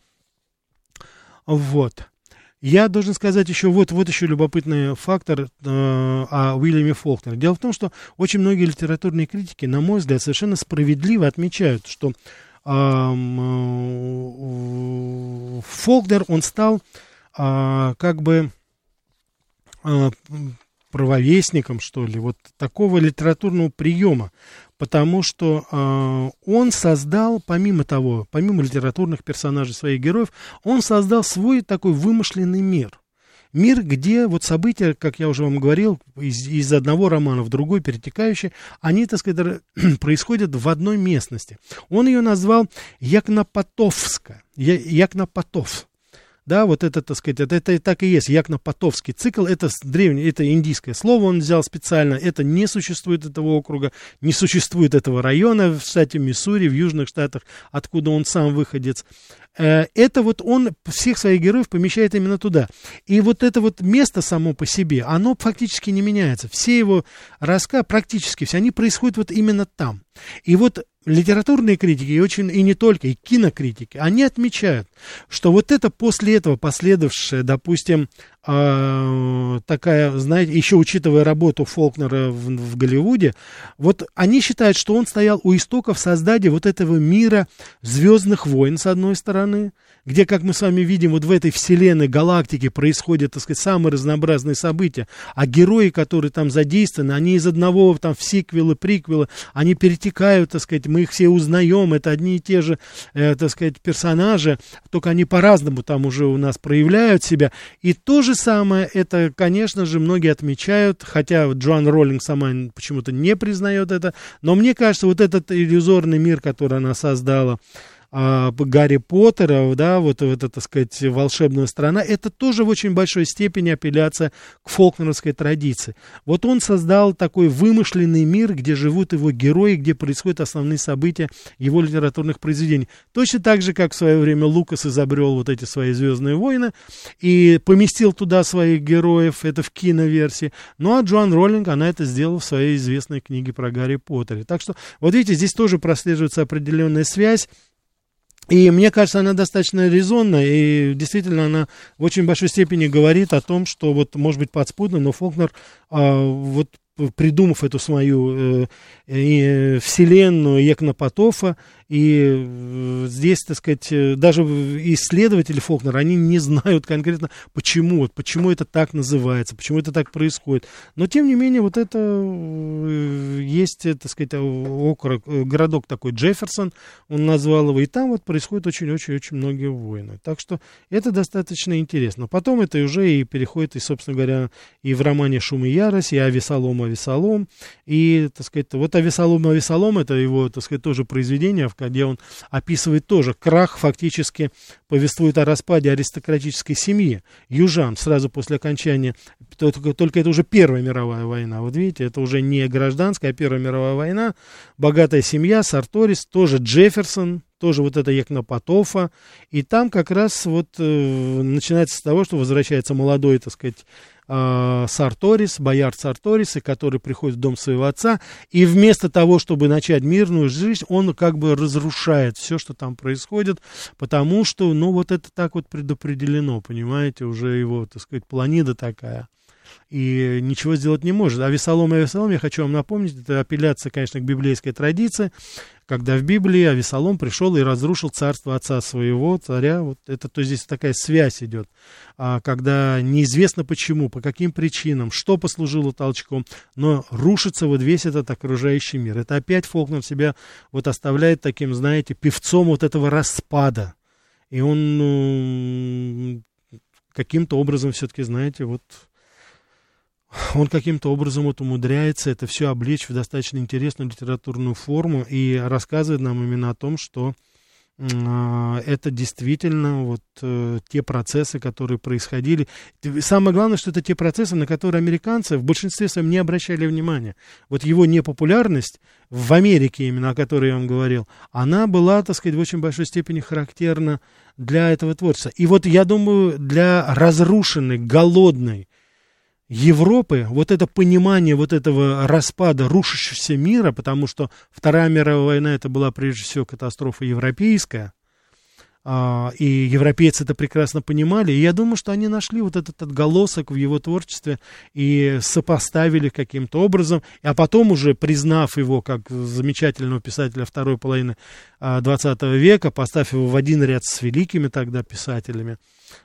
Вот. Я должен сказать еще, вот, вот еще любопытный фактор э, о Уильяме Фолкнере. Дело в том, что очень многие литературные критики, на мой взгляд, совершенно справедливо отмечают, что э, э, Фолкнер, он стал э, как бы э, правовестником, что ли, вот такого литературного приема, потому что э, он создал, помимо того, помимо литературных персонажей своих героев, он создал свой такой вымышленный мир. Мир, где вот события, как я уже вам говорил, из, из одного романа в другой перетекающие, они, так сказать, (clears throat) происходят в одной местности. Он ее назвал Якнопотовска, Якнопотов. Да, вот это, так сказать, это, это так и есть. Якно-Потовский цикл, это древнее, это индийское слово он взял специально. Это не существует этого округа, не существует этого района в штате Миссури, в южных штатах, откуда он сам выходец. Э, это вот он всех своих героев помещает именно туда. И вот это вот место само по себе, оно фактически не меняется. Все его рассказы, практически все, они происходят вот именно там. И вот литературные критики, и, очень, и не только, и кинокритики, они отмечают, что вот это после этого последовавшее, допустим, э, такая, знаете, еще учитывая работу Фолкнера в, в Голливуде, вот они считают, что он стоял у истоков создания вот этого мира звездных войн, с одной стороны, где, как мы с вами видим, вот в этой вселенной, галактике происходят, так сказать, самые разнообразные события, а герои, которые там задействованы, они из одного, там, в сиквелы, приквелы, они перетекают, так сказать, мы их все узнаем, это одни и те же, э, так сказать, персонажи, только они по-разному там уже у нас проявляют себя. И то же самое, это, конечно же, многие отмечают, хотя Джоан Роллинг сама почему-то не признает это, но мне кажется, вот этот иллюзорный мир, который она создала, Гарри Поттера, да, вот, вот это, так сказать, волшебная страна, это тоже в очень большой степени апелляция к фолкнеровской традиции. Вот он создал такой вымышленный мир, где живут его герои, где происходят основные события его литературных произведений. Точно так же, как в свое время Лукас изобрел вот эти свои «Звездные войны» и поместил туда своих героев, это в киноверсии. Ну, а Джоан Роллинг, она это сделала в своей известной книге про Гарри Поттера. Так что, вот видите, здесь тоже прослеживается определенная связь и мне кажется, она достаточно резонна, и действительно она в очень большой степени говорит о том, что вот, может быть, подспудно, но Фолкнер а, вот придумав эту свою э, э, вселенную Екнопотофа, и э, здесь, так сказать, э, даже исследователи Фолкнера, они не знают конкретно, почему, вот, почему это так называется, почему это так происходит. Но, тем не менее, вот это э, есть, так сказать, округ, городок такой Джефферсон, он назвал его, и там вот происходит очень-очень-очень многие войны. Так что это достаточно интересно. Потом это уже и переходит, и, собственно говоря, и в романе «Шум и ярость», и «Авесолом, Авесолом», и, так сказать, вот «Авесолом, Авесолом» это его, так сказать, тоже произведение, в где он описывает тоже крах, фактически повествует о распаде аристократической семьи южан сразу после окончания, только, только это уже Первая мировая война, вот видите, это уже не гражданская, а Первая мировая война, богатая семья, Сарторис, тоже Джефферсон, тоже вот это Якнопотофа, и там как раз вот э, начинается с того, что возвращается молодой, так сказать, э, Сарторис, боярд Сарторис, который приходит в дом своего отца, и вместо того, чтобы начать мирную жизнь, он как бы разрушает все, что там происходит, потому что, ну, вот это так вот предопределено, понимаете, уже его, так сказать, планида такая и ничего сделать не может. А Весолом и Авесолом, я хочу вам напомнить, это апелляция, конечно, к библейской традиции, когда в Библии Авесолом пришел и разрушил царство отца своего, царя. Вот это, то здесь такая связь идет, а, когда неизвестно почему, по каким причинам, что послужило толчком, но рушится вот весь этот окружающий мир. Это опять Фолкнер себя вот оставляет таким, знаете, певцом вот этого распада. И он ну, каким-то образом все-таки, знаете, вот он каким-то образом вот умудряется это все облечь в достаточно интересную литературную форму и рассказывает нам именно о том, что э, это действительно вот э, те процессы, которые происходили. Самое главное, что это те процессы, на которые американцы в большинстве своем не обращали внимания. Вот его непопулярность в Америке, именно о которой я вам говорил, она была, так сказать, в очень большой степени характерна для этого творчества. И вот я думаю, для разрушенной, голодной, Европы, вот это понимание вот этого распада рушащегося мира, потому что Вторая мировая война это была прежде всего катастрофа европейская, а, и европейцы это прекрасно понимали. И я думаю, что они нашли вот этот отголосок в его творчестве и сопоставили каким-то образом. А потом уже, признав его как замечательного писателя второй половины 20 а, века, поставив его в один ряд с великими тогда писателями,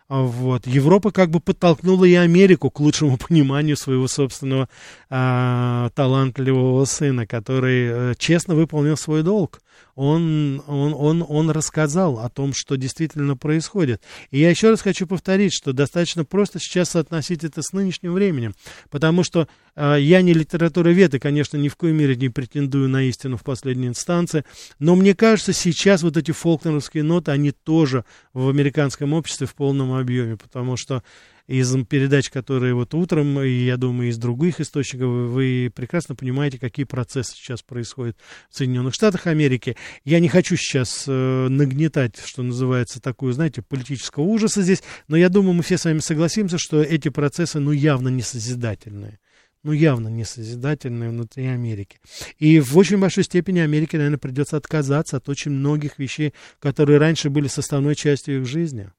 вот. Европа как бы подтолкнула и Америку к лучшему (laughs) пониманию своего собственного а, талантливого сына, который а, честно выполнил свой долг он, он, он, он рассказал о том, что действительно происходит. И я еще раз хочу повторить, что достаточно просто сейчас соотносить это с нынешним временем, потому что э, я не литературовед и, конечно, ни в коей мере не претендую на истину в последней инстанции, но мне кажется, сейчас вот эти фолкнеровские ноты, они тоже в американском обществе в полном объеме, потому что из передач, которые вот утром, и я думаю, из других источников, вы прекрасно понимаете, какие процессы сейчас происходят в Соединенных Штатах Америки. Я не хочу сейчас э, нагнетать, что называется, такую, знаете, политического ужаса здесь, но я думаю, мы все с вами согласимся, что эти процессы, ну, явно не созидательные ну, явно не созидательные внутри Америки. И в очень большой степени Америке, наверное, придется отказаться от очень многих вещей, которые раньше были составной частью их жизни.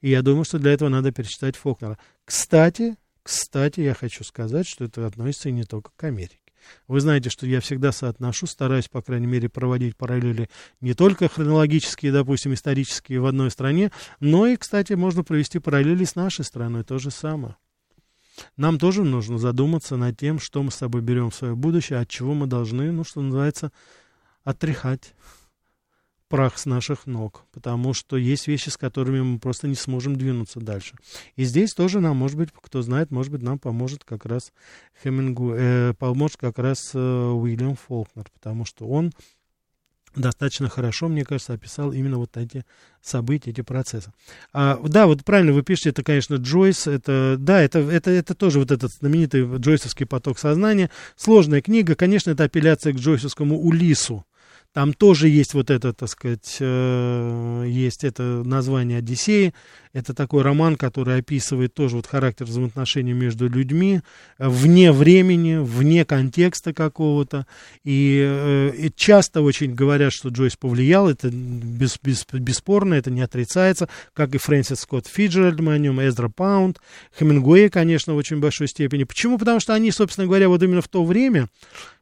И я думаю, что для этого надо перечитать Фолкнера. Кстати, кстати, я хочу сказать, что это относится и не только к Америке. Вы знаете, что я всегда соотношу, стараюсь, по крайней мере, проводить параллели не только хронологические, допустим, исторические в одной стране, но и, кстати, можно провести параллели с нашей страной, то же самое. Нам тоже нужно задуматься над тем, что мы с собой берем в свое будущее, от чего мы должны, ну, что называется, отряхать прах с наших ног, потому что есть вещи, с которыми мы просто не сможем двинуться дальше. И здесь тоже нам, может быть, кто знает, может быть, нам поможет как раз Хемингу, э, поможет как раз э, Уильям Фолкнер, потому что он достаточно хорошо, мне кажется, описал именно вот эти события, эти процессы. А, да, вот правильно вы пишете, это, конечно, Джойс, это, да, это, это, это тоже вот этот знаменитый джойсовский поток сознания. Сложная книга, конечно, это апелляция к джойсовскому Улису, там тоже есть вот это, так сказать, э, есть это название Одиссеи. Это такой роман, который описывает тоже вот характер взаимоотношений между людьми вне времени, вне контекста какого-то. И, э, и часто очень говорят, что Джойс повлиял, это без, без, бесспорно, это не отрицается, как и Фрэнсис Скотт Фиджеральд, мы о нем, Эзра Паунд, Хемингуэй, конечно, в очень большой степени. Почему? Потому что они, собственно говоря, вот именно в то время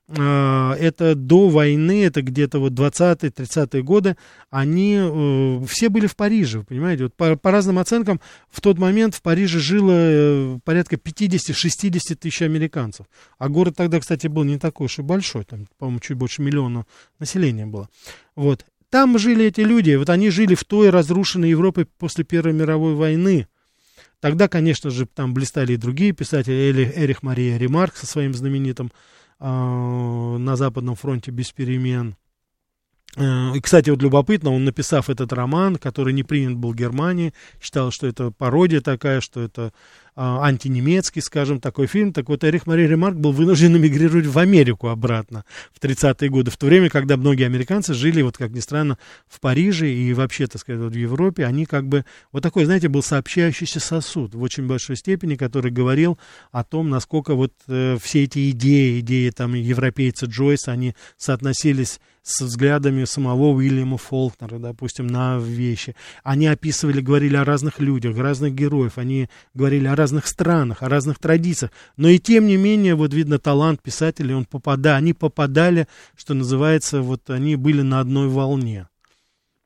это до войны, это где-то вот 20-30-е годы, они э, все были в Париже, понимаете, вот по, по разным оценкам в тот момент в Париже жило э, порядка 50-60 тысяч американцев, а город тогда, кстати, был не такой уж и большой, там, по-моему, чуть больше миллиона населения было, вот, там жили эти люди, вот они жили в той разрушенной Европе после Первой мировой войны, Тогда, конечно же, там блистали и другие писатели, Эрих Мария Ремарк со своим знаменитым на Западном фронте без перемен. Э, и, кстати, вот любопытно, он, написав этот роман, который не принят был в Германии, считал, что это пародия такая, что это а, антинемецкий, скажем, такой фильм. Так вот, Эрих Мари Ремарк был вынужден (laughs) эмигрировать в Америку обратно в 30-е годы, в то время, когда многие американцы жили, вот как ни странно, в Париже и вообще, так сказать, вот в Европе, они как бы, вот такой, знаете, был сообщающийся сосуд в очень большой степени, который говорил о том, насколько вот э, все эти идеи, идеи там европейца Джойса, они соотносились с взглядами самого Уильяма Фолкнера, допустим, на вещи. Они описывали, говорили о разных людях, разных героев, они говорили о разных странах, о разных традициях. Но и тем не менее, вот видно талант писателей, он попада, они попадали, что называется, вот они были на одной волне.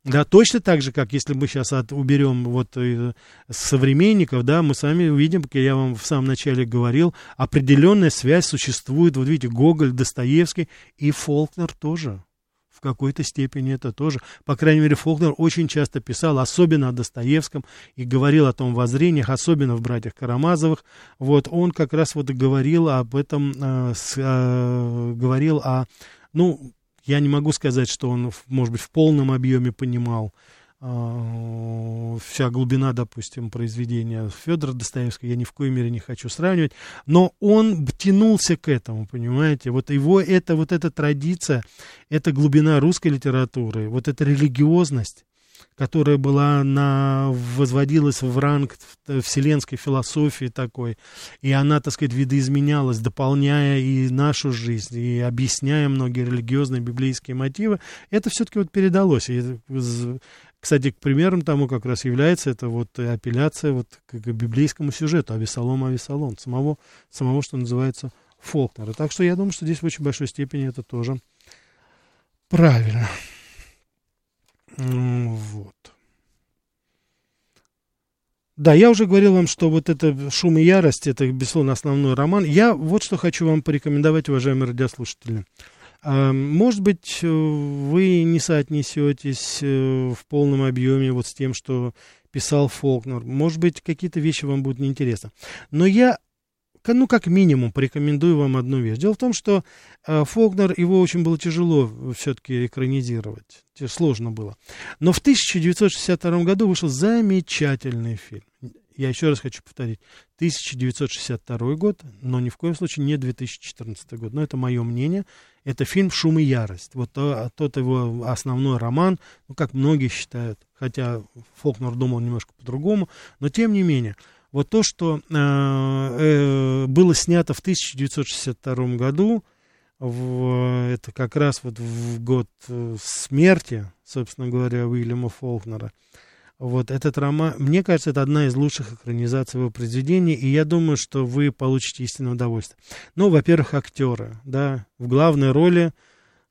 Да, точно так же, как если мы сейчас от, уберем вот э, современников, да, мы сами увидим, как я вам в самом начале говорил, определенная связь существует, вот видите, Гоголь, Достоевский и Фолкнер тоже в какой-то степени это тоже. По крайней мере, Фолкнер очень часто писал, особенно о Достоевском, и говорил о том воззрениях, особенно в «Братьях Карамазовых». Вот он как раз вот говорил об этом, э, с, э, говорил о, ну, я не могу сказать, что он, может быть, в полном объеме понимал вся глубина, допустим, произведения Федора Достоевского, я ни в коей мере не хочу сравнивать, но он тянулся к этому, понимаете, вот его, это, вот эта традиция, это глубина русской литературы, вот эта религиозность, которая была на, возводилась в ранг вселенской философии такой, и она, так сказать, видоизменялась, дополняя и нашу жизнь, и объясняя многие религиозные библейские мотивы, это все-таки вот передалось. И Кстати, к примерам тому как раз является это вот апелляция вот к, к библейскому сюжету Авесолом, Авесолом, самого, самого, что называется, Фолкнера. Так что я думаю, что здесь в очень большой степени это тоже правильно. Вот. Да, я уже говорил вам, что вот это «Шум и ярость» — это, безусловно, основной роман. Я вот что хочу вам порекомендовать, уважаемые радиослушатели. А, может быть, вы не соотнесетесь э, в полном объеме вот с тем, что писал Фолкнер. Может быть, какие-то вещи вам будут неинтересны. Но я ну, как минимум, порекомендую вам одну вещь. Дело в том, что э, Фолкнер, его очень было тяжело все-таки экранизировать. Сложно было. Но в 1962 году вышел замечательный фильм. Я еще раз хочу повторить. 1962 год, но ни в коем случае не 2014 год. Но это мое мнение. Это фильм «Шум и ярость». Вот то, тот его основной роман, ну, как многие считают, хотя Фолкнер думал немножко по-другому, но тем не менее – вот то, что э, э, было снято в 1962 году, в, это как раз вот в год э, смерти, собственно говоря, Уильяма Фолкнера. Вот этот роман, мне кажется, это одна из лучших экранизаций его произведений, и я думаю, что вы получите истинное удовольствие. Ну, во-первых, актеры, да, в главной роли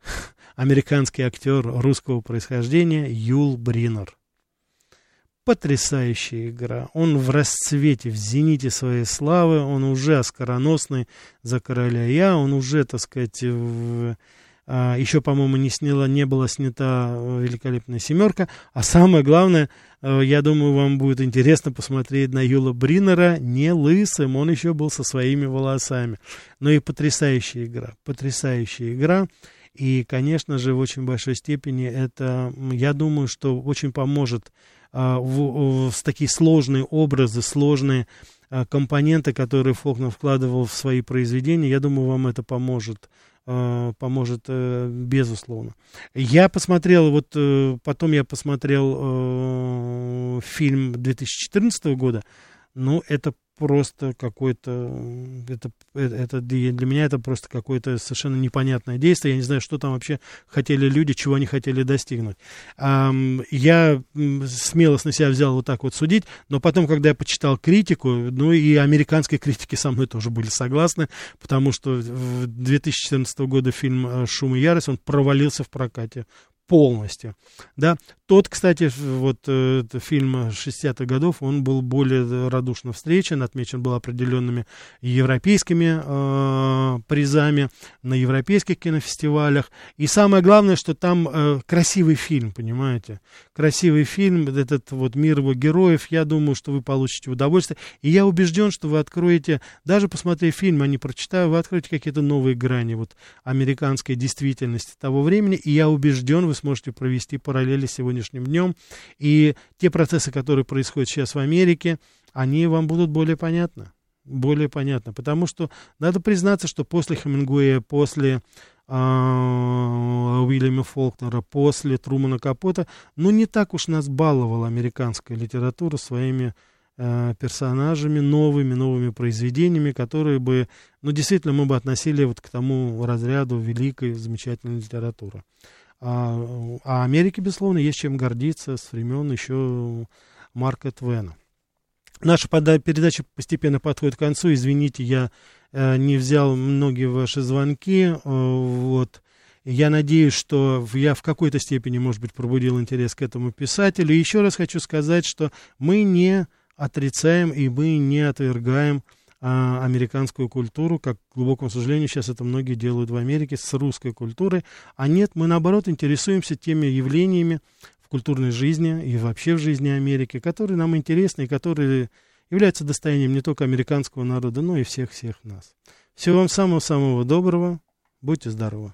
(laughs) американский актер русского происхождения Юл Бринер потрясающая игра. Он в расцвете, в зените своей славы, он уже оскароносный за короля. Я, он уже, так сказать, в, еще, по-моему, не сняла, не была снята великолепная семерка. А самое главное, э, я думаю, вам будет интересно посмотреть на Юла Бринера не лысым, он еще был со своими волосами. Но и потрясающая игра, потрясающая игра. И, конечно же, в очень большой степени это, я думаю, что очень поможет а, в, в такие сложные образы, сложные а, компоненты, которые Фолкнер вкладывал в свои произведения. Я думаю, вам это поможет а, поможет э, безусловно. Я посмотрел, вот э, потом я посмотрел э, фильм 2014 года, ну, это просто какой-то, это, это для меня это просто какое-то совершенно непонятное действие. Я не знаю, что там вообще хотели люди, чего они хотели достигнуть. Я смелость на себя взял вот так вот судить, но потом, когда я почитал критику, ну и американские критики со мной тоже были согласны, потому что 2014 года фильм э, «Шум и ярость», он провалился в прокате полностью. Да? Тот, кстати, вот э, фильм 60-х годов, он был более радушно встречен, отмечен был определенными европейскими э, призами на европейских кинофестивалях. И самое главное, что там э, красивый фильм, понимаете? Красивый фильм, этот вот мир его героев, я думаю, что вы получите удовольствие. И я убежден, что вы откроете, даже посмотрев фильм, а не прочитав, вы откроете какие-то новые грани вот американской действительности того времени. И я убежден, вы сможете провести параллели с сегодняшним днем. И те процессы, которые происходят сейчас в Америке, они вам будут более понятны. Более понятно. Потому что надо признаться, что после Хемингуэя, после э, Уильяма Фолкнера, после Трумана Капота, ну, не так уж нас баловала американская литература своими э, персонажами, новыми, новыми произведениями, которые бы, ну, действительно, мы бы относили вот к тому разряду великой, замечательной литературы. А, а Америке, безусловно, есть чем гордиться с времен еще Марка Твена. Наша передача постепенно подходит к концу. Извините, я э, не взял многие ваши звонки. Э, вот. Я надеюсь, что я в какой-то степени, может быть, пробудил интерес к этому писателю. И еще раз хочу сказать, что мы не отрицаем и мы не отвергаем а, американскую культуру, как, к глубокому сожалению, сейчас это многие делают в Америке с русской культурой. А нет, мы, наоборот, интересуемся теми явлениями в культурной жизни и вообще в жизни Америки, которые нам интересны и которые являются достоянием не только американского народа, но и всех-всех нас. Всего вам самого-самого доброго. Будьте здоровы.